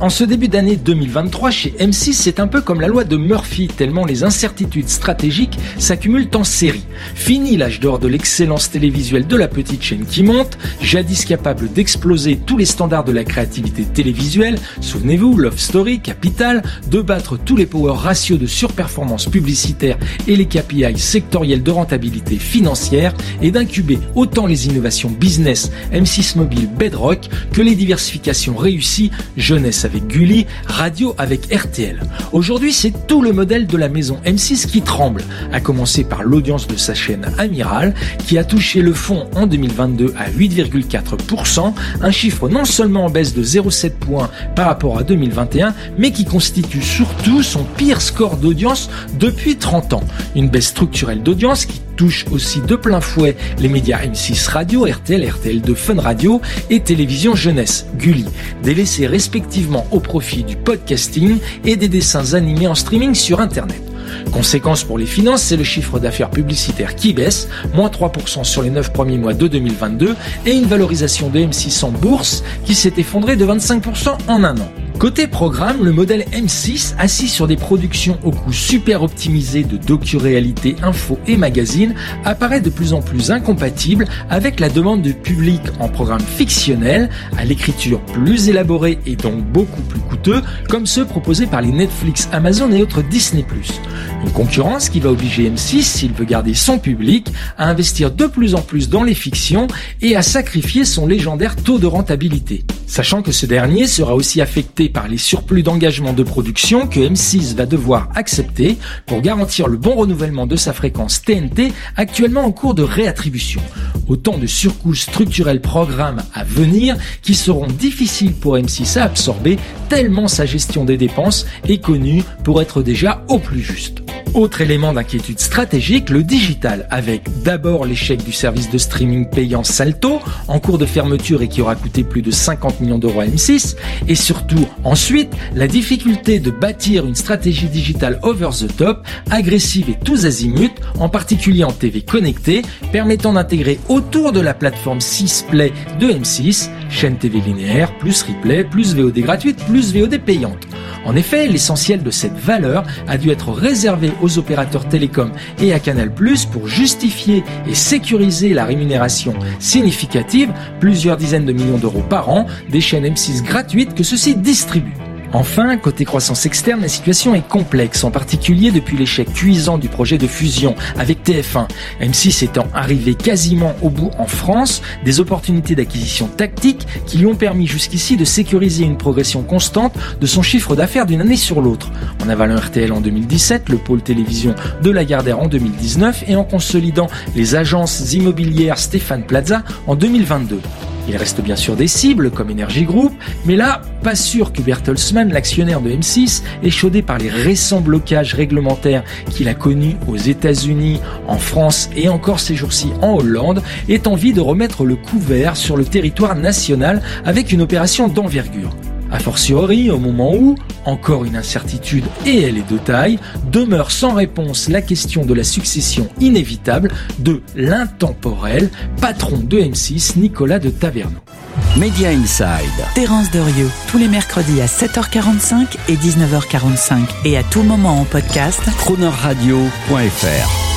En ce début d'année 2023, chez M6, c'est un peu comme la loi de Murphy, tellement les incertitudes stratégiques s'accumulent en série. Fini l'âge d'or de l'excellence télévisuelle de la petite chaîne qui monte, jadis capable d'exploser tous les standards de la créativité télévisuelle, souvenez-vous, Love Story, Capital, de battre tous les power ratios de surperformance publicitaire et les KPI sectoriels de rentabilité financière, et d'incuber autant les innovations business M6 Mobile Bedrock que les diversifications réussies jeunesse avec Gulli, radio avec RTL. Aujourd'hui, c'est tout le modèle de la maison M6 qui tremble, à commencer par l'audience de sa chaîne Amiral, qui a touché le fond en 2022 à 8,4%, un chiffre non seulement en baisse de 0,7 points par rapport à 2021, mais qui constitue surtout son pire score d'audience depuis 30 ans. Une baisse structurelle d'audience qui touche aussi de plein fouet les médias M6 Radio, RTL, RTL2 Fun Radio et Télévision Jeunesse, Gulli, délaissés respectivement au profit du podcasting et des dessins animés en streaming sur Internet. Conséquence pour les finances, c'est le chiffre d'affaires publicitaire qui baisse, moins 3% sur les 9 premiers mois de 2022, et une valorisation de M6 en bourse qui s'est effondrée de 25% en un an. Côté programme, le modèle M6, assis sur des productions au coût super optimisé de docu-réalité, info et magazine, apparaît de plus en plus incompatible avec la demande du public en programme fictionnel, à l'écriture plus élaborée et donc beaucoup plus coûteux, comme ceux proposés par les Netflix, Amazon et autres Disney+. Une concurrence qui va obliger M6, s'il veut garder son public, à investir de plus en plus dans les fictions et à sacrifier son légendaire taux de rentabilité. Sachant que ce dernier sera aussi affecté par les surplus d'engagement de production que M6 va devoir accepter pour garantir le bon renouvellement de sa fréquence TNT actuellement en cours de réattribution. Autant de surcoûts structurels programmes à venir qui seront difficiles pour M6 à absorber tellement sa gestion des dépenses est connue pour être déjà au plus juste. Autre élément d'inquiétude stratégique, le digital, avec d'abord l'échec du service de streaming payant Salto, en cours de fermeture et qui aura coûté plus de 50 millions d'euros à M6, et surtout ensuite la difficulté de bâtir une stratégie digitale over the top, agressive et tous azimuts, en particulier en TV connectée, permettant d'intégrer autour de la plateforme 6 Play de M6, chaîne TV linéaire, plus replay, plus VOD gratuite, plus VOD payante. En effet, l'essentiel de cette valeur a dû être réservé aux opérateurs télécoms et à Canal+, pour justifier et sécuriser la rémunération significative, plusieurs dizaines de millions d'euros par an, des chaînes M6 gratuites que ceux-ci distribuent. Enfin, côté croissance externe, la situation est complexe, en particulier depuis l'échec cuisant du projet de fusion avec TF1. M6 étant arrivé quasiment au bout en France, des opportunités d'acquisition tactique qui lui ont permis jusqu'ici de sécuriser une progression constante de son chiffre d'affaires d'une année sur l'autre, en avalant RTL en 2017, le pôle télévision de Lagardère en 2019 et en consolidant les agences immobilières Stéphane Plaza en 2022. Il reste bien sûr des cibles comme Energy Group, mais là, pas sûr que Bertelsmann, l'actionnaire de M6, échaudé par les récents blocages réglementaires qu'il a connus aux États-Unis, en France et encore ces jours-ci en Hollande, ait envie de remettre le couvert sur le territoire national avec une opération d'envergure. A fortiori, au moment où, encore une incertitude et elle est de taille, demeure sans réponse la question de la succession inévitable de l'intemporel patron de M6, Nicolas de Taverneau. Media Inside. Terence Derieux, tous les mercredis à 7h45 et 19h45 et à tout moment en podcast. Cronerradio.fr